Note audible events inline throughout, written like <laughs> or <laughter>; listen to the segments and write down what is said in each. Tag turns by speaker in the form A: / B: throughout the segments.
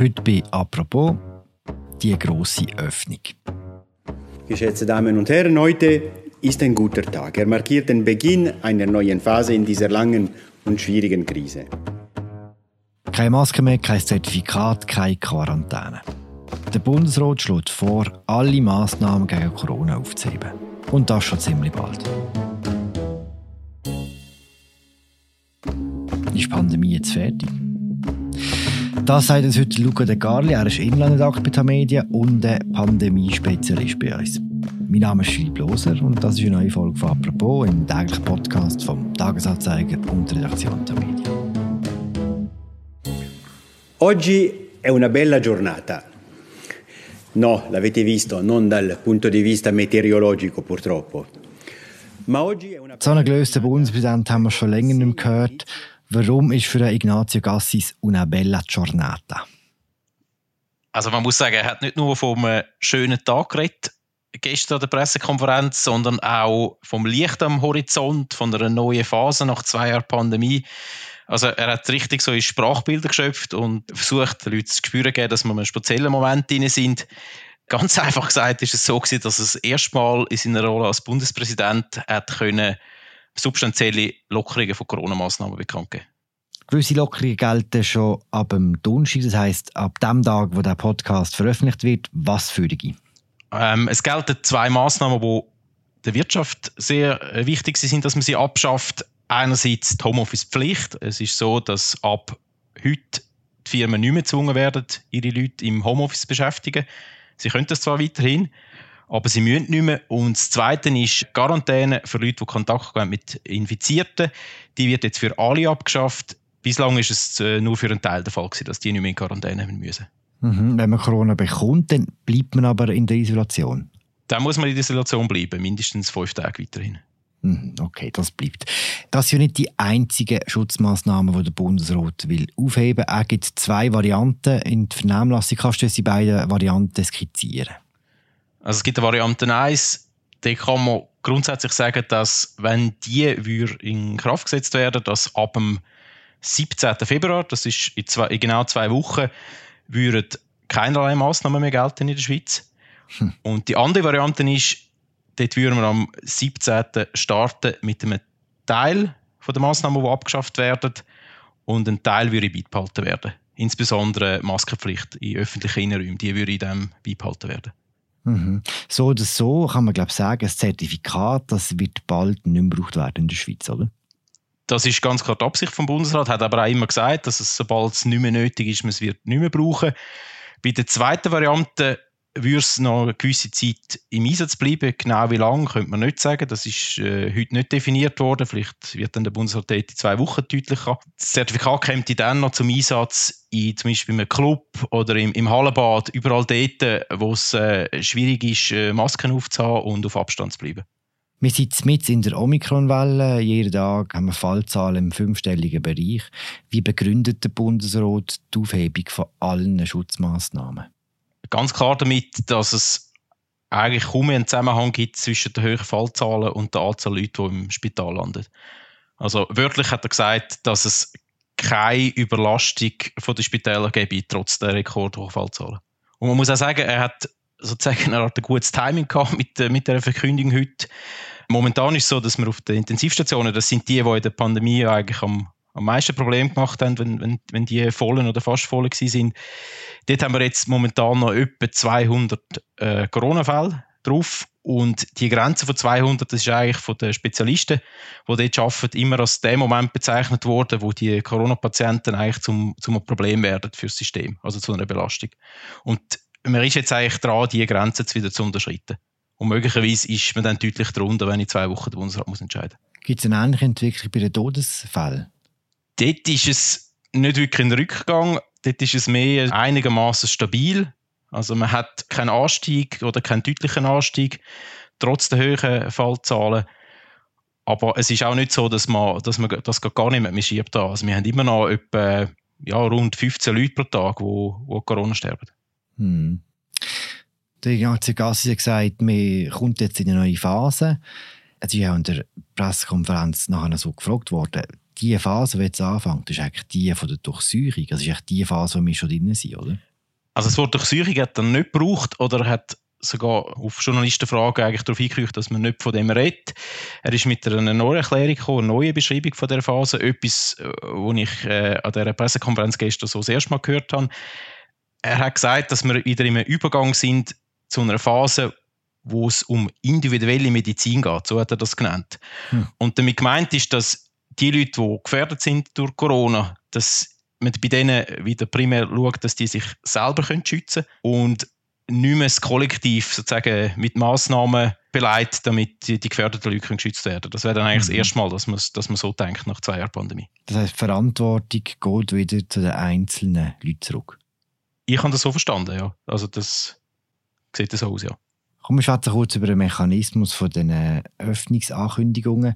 A: Heute bei «Apropos» die große Öffnung.
B: Geschätzte Damen und Herren, heute ist ein guter Tag. Er markiert den Beginn einer neuen Phase in dieser langen und schwierigen Krise.
A: Keine Maske mehr, kein Zertifikat, keine Quarantäne. Der Bundesrat schlägt vor, alle Massnahmen gegen Corona aufzuheben. Und das schon ziemlich bald. Ist die Pandemie jetzt fertig? Das sagt uns heute Luca De Carli. Er ist Inlandredakteur bei Tamedia und Pandemiespezialist bei uns. Mein Name ist Philipp Loser und das ist eine neue Folge von «Apropos» im täglichen Podcast vom Tagesanzeiger und der Redaktion Tamedia.
B: Oggi è una bella giornata. No, l'avete visto, non dal punto di vista meteorologico purtroppo.
A: Ma oggi è una... So einen gelösten Bundespräsident haben wir schon länger nicht mehr gehört. Warum ist für Ignazio Gassis una bella giornata?
C: Also man muss sagen, er hat nicht nur vom äh, schönen Tag geredet, gestern an der Pressekonferenz, sondern auch vom Licht am Horizont, von einer neuen Phase nach zwei Jahren Pandemie. Also er hat richtig so in Sprachbilder geschöpft und versucht, den Leuten zu spüren geben, dass wir in einem speziellen Moment drin sind. Ganz <laughs> einfach gesagt ist es so gewesen, dass er das erste Mal in seiner Rolle als Bundespräsident hat können substanzielle Lockerungen von Corona-Massnahmen bekannt geben.
A: Gewisse Lockerungen gelten schon ab dem Donnerstag, das heisst ab dem Tag, wo der Podcast veröffentlicht wird. Was für die?
C: Ähm, es gelten zwei Massnahmen, die der Wirtschaft sehr äh, wichtig sind, dass man sie abschafft einerseits die Homeoffice-Pflicht. Es ist so, dass ab heute die Firmen nicht mehr gezwungen werden, ihre Leute im Homeoffice zu beschäftigen. Sie können das zwar weiterhin, aber sie müssen nicht mehr. Und das Zweite ist Quarantäne für Leute, die Kontakt haben mit Infizierten. Die wird jetzt für alle abgeschafft. Bislang ist es äh, nur für einen Teil der Fall gewesen, dass die nicht mehr in Quarantäne müssen.
A: Mhm. Wenn man Corona bekommt, dann bleibt man aber in der Isolation.
C: Dann muss man in der Isolation bleiben, mindestens fünf Tage weiterhin.
A: Mhm, okay, das bleibt. Das sind ja nicht die einzigen Schutzmaßnahmen, die der Bundesrat will aufheben. Er gibt zwei Varianten in der Vernehmlassung. Kannst du die beiden Varianten skizzieren?
C: Also es gibt eine Variante 1, da kann man grundsätzlich sagen, dass wenn die in Kraft gesetzt werden, dass ab dem 17. Februar, das ist in, zwei, in genau zwei Wochen, würden keinerlei Massnahmen mehr gelten in der Schweiz. Hm. Und die andere Variante ist, Dort würden wir am 17. starten mit einem Teil der Massnahmen, die abgeschafft werden und ein Teil würde beibehalten werden. Insbesondere Maskenpflicht in öffentlichen Innenräumen, die würde in dem beibehalten werden.
A: Mhm. So oder so kann man glaube sagen, ein Zertifikat, das wird bald nicht mehr gebraucht werden in der Schweiz, oder?
C: Das ist ganz klar die Absicht vom Bundesrat, hat aber auch immer gesagt, dass es, sobald es nicht mehr nötig ist, man es wird nicht mehr brauchen. Bei der zweiten Variante würde es noch eine gewisse Zeit im Einsatz bleiben. Genau wie lange, könnte man nicht sagen. Das ist äh, heute nicht definiert worden. Vielleicht wird dann der Bundesrat in zwei Wochen deutlicher. Das Zertifikat kommt dann noch zum Einsatz in zum Beispiel einem Club oder im, im Hallenbad, überall dort, wo es äh, schwierig ist, äh, Masken aufzuhaben und auf Abstand zu bleiben.
A: Wir sind mit in der Omikron-Welle. Jeden Tag haben wir Fallzahlen im fünfstelligen Bereich. Wie begründet der Bundesrat die Aufhebung von allen Schutzmaßnahmen?
C: Ganz klar damit, dass es eigentlich kaum einen Zusammenhang gibt zwischen den hohen Fallzahlen und der Anzahl Leute, die im Spital landen. Also wörtlich hat er gesagt, dass es keine Überlastung von den Spitälern gebe, trotz der rekordhohen Fallzahlen. Und man muss auch sagen, er hat sozusagen eine Art gutes Timing gehabt mit, mit der Verkündigung heute. Momentan ist es so, dass wir auf den Intensivstationen, das sind die, die in der Pandemie eigentlich am, am meisten Probleme gemacht haben, wenn, wenn, wenn die vollen oder fast voll sind. Dort haben wir jetzt momentan noch etwa 200 äh, Corona-Fälle drauf. Und die Grenze von 200, das ist eigentlich von den Spezialisten, die dort arbeiten, immer als der Moment bezeichnet worden, wo die Corona-Patienten eigentlich zum, zum Problem werden für das System, also zu einer Belastung. Und man ist jetzt eigentlich dran, diese Grenze wieder zu unterschreiten. Und möglicherweise ist man dann deutlich darunter, wenn in zwei Wochen der Bundesrat entscheiden muss.
A: Gibt es eine ähnliche Entwicklung bei den Todesfällen?
C: Dort ist es nicht wirklich ein Rückgang. Dort ist es mehr einigermaßen stabil. Also man hat keinen Anstieg oder keinen deutlichen Anstieg, trotz der hohen Fallzahlen. Aber es ist auch nicht so, dass man, dass man das gar nicht mehr man schiebt. Also wir haben immer noch etwa ja, rund 15 Leute pro Tag, die, die Corona sterben.
A: Hm. Der ganze Gassi hat gesagt, wir kommt jetzt in eine neue Phase. Es ist auch in der Pressekonferenz nachher so gefragt worden, die Phase, die jetzt anfängt, ist eigentlich die von der Durchsäuerung. Das ist eigentlich die Phase, wo wir schon drin sind, oder?
C: Also das Wort Durchsuchung hat er nicht gebraucht oder hat sogar auf Journalistenfragen eigentlich darauf eingeführt, dass man nicht von dem redet. Er ist mit einer neuen Erklärung gekommen, eine neue Beschreibung von der Phase, etwas, was äh, ich äh, an dieser Pressekonferenz gestern so das erste Mal gehört habe. Er hat gesagt, dass wir wieder im Übergang sind zu einer Phase, wo es um individuelle Medizin geht, so hat er das genannt. Hm. Und damit gemeint ist, dass die Leute, die gefährdet sind durch Corona, dass man bei denen wieder primär schaut, dass die sich selber schützen können und nicht mehr das Kollektiv sozusagen mit Massnahmen beleidigt, damit die, die gefährdeten Leute geschützt werden. Das wäre dann eigentlich mhm. das erste Mal, dass man, dass man so denkt nach zwei Jahren Pandemie.
A: Das heißt, Verantwortung geht wieder zu den einzelnen Leuten zurück.
C: Ich habe das so verstanden, ja. Also das sieht so aus, ja.
A: Kommen wir kurz über den Mechanismus von den Öffnungsankündigungen.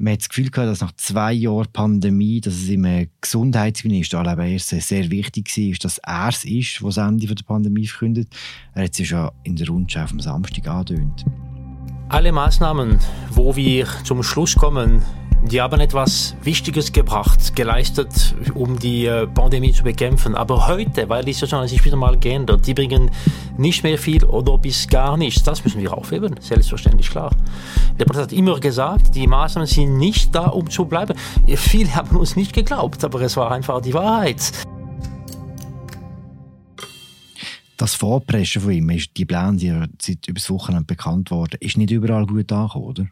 A: Man hat das Gefühl gehabt, dass nach zwei Jahren Pandemie, dass es im Gesundheitsminister erst sehr wichtig war, dass er es ist, der das Ende der Pandemie verkündet. Er hat es ja schon in der Rundschau am Samstag angedeutet.
D: Alle Maßnahmen, wo wir zum Schluss kommen, die haben etwas Wichtiges gebracht, geleistet, um die äh, Pandemie zu bekämpfen. Aber heute, weil die Situation sich wieder mal geändert, die bringen nicht mehr viel oder bis gar nichts. Das müssen wir aufheben, selbstverständlich klar. Der Präsident hat immer gesagt, die Maßnahmen sind nicht da, um zu bleiben. Viele haben uns nicht geglaubt, aber es war einfach die Wahrheit.
A: Das Vorpreschen von ihm, die Pläne, die seit über das Wochenende bekannt worden, ist nicht überall gut angekommen, oder?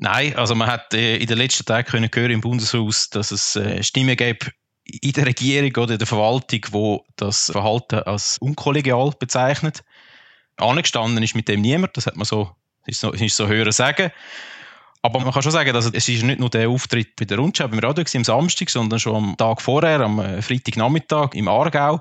C: Nein, also man hat äh, in den letzten Tagen können hören im Bundeshaus, dass es äh, Stimmen gibt in der Regierung oder in der Verwaltung, wo das Verhalten als unkollegial bezeichnet. Angestanden ist mit dem niemand, das hat man so, ist so, ist so hören sagen. Aber man kann schon sagen, dass es ist nicht nur der Auftritt bei der Rundschau beim Radio am Samstag, sondern schon am Tag vorher, am äh, Freitagnachmittag im Aargau.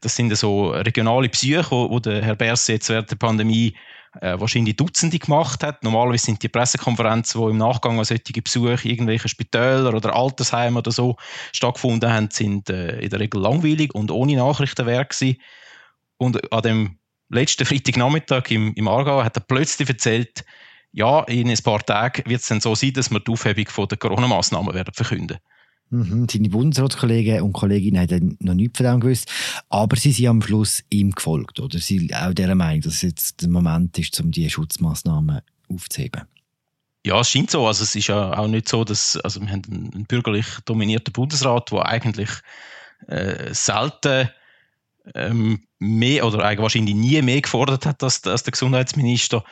C: Das sind so regionale Psyche, wo der Herr Berse jetzt während der Pandemie äh, wahrscheinlich Dutzende gemacht hat. Normalerweise sind die Pressekonferenzen, wo im Nachgang an solche Besuche irgendwelche Spitäler oder Altersheime oder so stattgefunden haben, sind äh, in der Regel langweilig und ohne Nachrichtenwerk gewesen. Und an dem letzten Freitagnachmittag im, im Aargau hat er plötzlich erzählt, ja, in ein paar Tagen wird es dann so sein, dass wir die Aufhebung der Corona-Massnahmen werden verkünden.
A: Mhm. Seine Bundesratskollegen und Kolleginnen haben noch nichts von dem gewusst. Aber sie sind am Schluss ihm gefolgt. Oder sie sind auch der Meinung, dass es jetzt der Moment ist, um diese Schutzmaßnahmen aufzuheben.
C: Ja, es scheint so. Also es ist ja auch nicht so, dass also wir haben einen bürgerlich dominierten Bundesrat, der eigentlich äh, selten ähm, mehr oder eigentlich wahrscheinlich nie mehr gefordert hat als, als der Gesundheitsminister.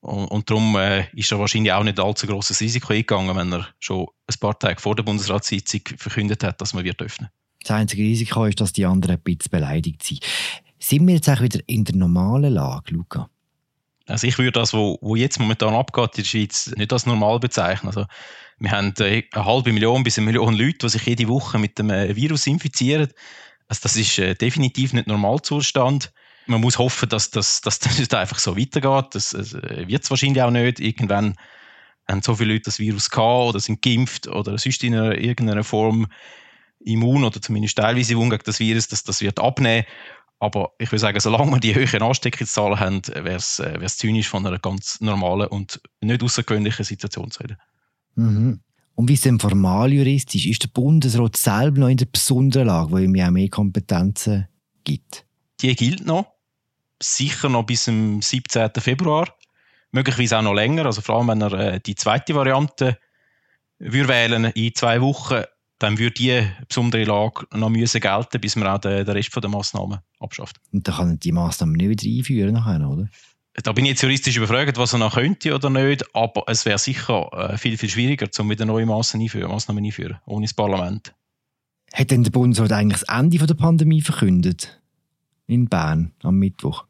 C: Und, und darum äh, ist er wahrscheinlich auch nicht allzu grosses Risiko eingegangen, wenn er schon ein paar Tage vor der Bundesratssitzung verkündet hat, dass man wird öffnen.
A: Das einzige Risiko ist, dass die anderen ein bisschen beleidigt sind. Sind wir jetzt auch wieder in der normalen Lage, Luca?
C: Also ich würde das, was jetzt momentan abgeht in der Schweiz, nicht als normal bezeichnen. Also wir haben äh, eine halbe Million bis eine Million Leute, die sich jede Woche mit dem äh, Virus infizieren. Also das ist äh, definitiv nicht Normalzustand man muss hoffen, dass, dass, dass das <laughs> nicht einfach so weitergeht. Das, das äh, wird es wahrscheinlich auch nicht. Irgendwann haben so viele Leute das Virus gehabt oder sind geimpft oder sonst in einer, irgendeiner Form immun oder zumindest teilweise immun gegen das Virus, dass das wird abnehmen. Aber ich würde sagen, solange wir die höheren Ansteckungszahlen haben, wäre es äh, zynisch von einer ganz normalen und nicht außergewöhnlichen Situation zu reden.
A: Mhm. Und wie es denn formal juristisch ist, der Bundesrat selber noch in der besonderen Lage, wo ihm ja mehr Kompetenzen gibt?
C: Die gilt noch sicher noch bis zum 17. Februar, möglicherweise auch noch länger. Also vor allem, wenn er äh, die zweite Variante würde wählen in zwei Wochen, dann würde die besondere Lage noch müssen gelten, bis man auch den, den Rest der Massnahmen abschafft.
A: Und dann kann er die Massnahmen nicht wieder einführen nachher, oder?
C: Da bin ich jetzt juristisch überfragt, was er noch könnte oder nicht, aber es wäre sicher äh, viel, viel schwieriger, um wieder neue Massnahmen einführen, Massnahmen einführen, ohne das Parlament.
A: Hat denn der Bundesrat eigentlich das Ende der Pandemie verkündet? In Bern am Mittwoch?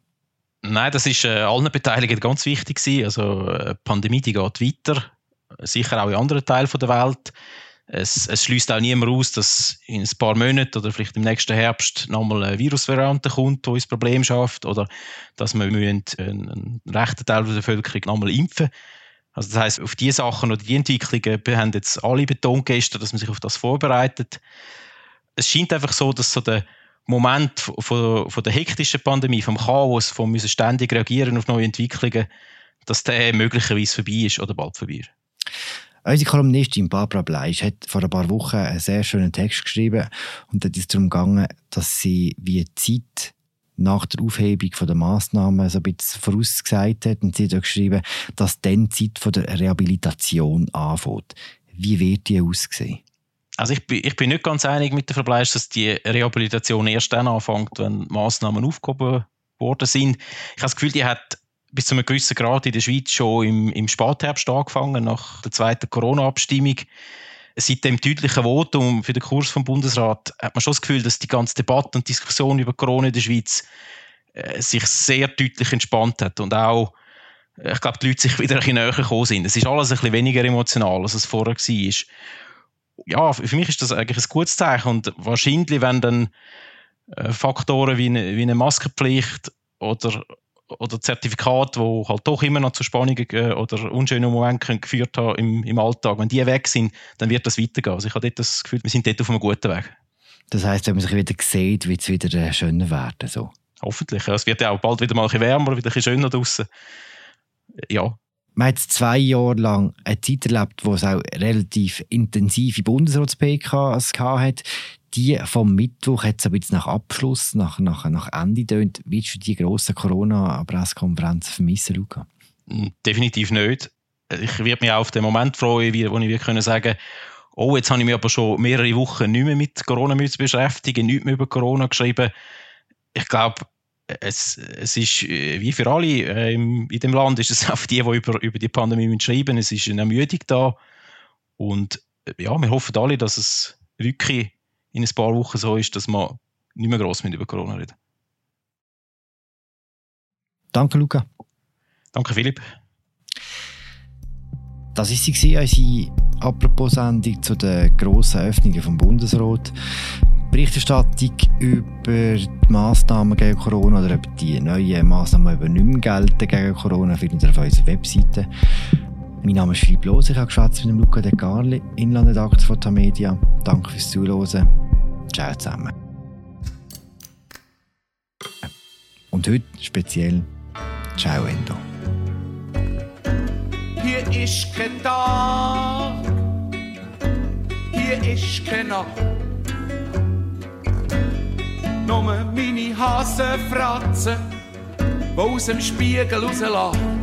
C: Nein, das ist äh, allen Beteiligten ganz wichtig gewesen. Also äh, die Pandemie die geht weiter, sicher auch in anderen Teilen der Welt. Es, es schließt auch niemand aus, dass in ein paar Monaten oder vielleicht im nächsten Herbst nochmal eine Virusvariante kommt, die uns Problem schafft, oder dass wir einen, einen rechten Teil der Bevölkerung nochmal impfen also das heißt, auf diese Sachen oder die Entwicklungen haben jetzt alle betont gestern, dass man sich auf das vorbereitet. Es scheint einfach so, dass so der Moment von, von der hektischen Pandemie, vom Chaos, von müssen ständig reagieren auf neue Entwicklungen, dass der möglicherweise vorbei ist oder bald vorbei ist.
A: Unsere Kolumnistin Barbara Bleisch hat vor ein paar Wochen einen sehr schönen Text geschrieben und dort ist es darum gegangen, dass sie wie Zeit nach der Aufhebung der Massnahmen so ein bisschen vorausgesagt hat und sie hat auch geschrieben, dass dann die Zeit der Rehabilitation anfängt. Wie wird die aussehen?
C: Also ich bin, ich bin nicht ganz einig mit der Verbleisch, dass die Rehabilitation erst dann anfängt, wenn Massnahmen aufgehoben worden sind. Ich habe das Gefühl, die hat bis zu einem gewissen Grad in der Schweiz schon im, im Spätherbst angefangen, nach der zweiten Corona-Abstimmung. Seit dem deutlichen Votum für den Kurs vom Bundesrat hat man schon das Gefühl, dass die ganze Debatte und Diskussion über Corona in der Schweiz äh, sich sehr deutlich entspannt hat und auch äh, ich glaube, die Leute sich wieder ein bisschen näher gekommen sind. Es ist alles ein bisschen weniger emotional, als es vorher war. Ja, für mich ist das eigentlich ein gutes Zeichen und wahrscheinlich, wenn dann äh, Faktoren wie eine, wie eine Maskenpflicht oder oder Zertifikate, die halt doch immer noch zu Spannungen oder unschönen Momenten geführt haben im, im Alltag, wenn die weg sind, dann wird das weitergehen. Also ich habe dort das Gefühl, wir sind dort auf einem guten Weg.
A: Das heisst, wenn man sich wieder sieht, wird es wieder äh, schöner werden. So.
C: Hoffentlich. Ja. Es wird ja auch bald wieder mal ein bisschen wärmer, wieder ein bisschen schöner draußen. Ja.
A: Man hat zwei Jahre lang eine Zeit erlebt, wo es auch relativ intensive Bundesrats-PKs hat die vom Mittwoch hat es ein bisschen nach Abschluss, nach, nach, nach Ende tönt. Wie du die grossen Corona-Pressekonferenzen vermissen, Luca?
C: Hm, definitiv nicht. Ich würde mich auch auf den Moment freuen, wo ich können sagen oh, jetzt habe ich mich aber schon mehrere Wochen nicht mehr mit Corona beschäftigen, nicht mehr über Corona geschrieben. Ich glaube, es, es ist äh, wie für alle äh, in dem Land ist es <laughs> auch für die, die über, über die Pandemie schreiben, es ist eine Ermüdung da. Und äh, ja, wir hoffen alle, dass es wirklich in ein paar Wochen so ist, dass wir nicht mehr gross über Corona reden.
A: Danke, Luca.
C: Danke, Philipp.
A: Das war sie, unsere Apropos-Sendung zu den grossen Öffnungen vom Bundesrat. Berichterstattung über die Massnahmen gegen Corona oder ob die neuen Massnahmen über nicht mehr gelten gegen Corona findet ihr auf unserer Webseite. Mein Name ist Philipp Los, ich habe geschwätzt mit dem Luca De Carli, Inlandredakteur von Tamedia. Danke fürs Zuhören. Ciao zusammen. Und heute speziell Ciao Endo.
E: Hier ist kein Tag, hier ist keine Nacht. Nur meine Hasenfratzen, die aus dem Spiegel rauslachen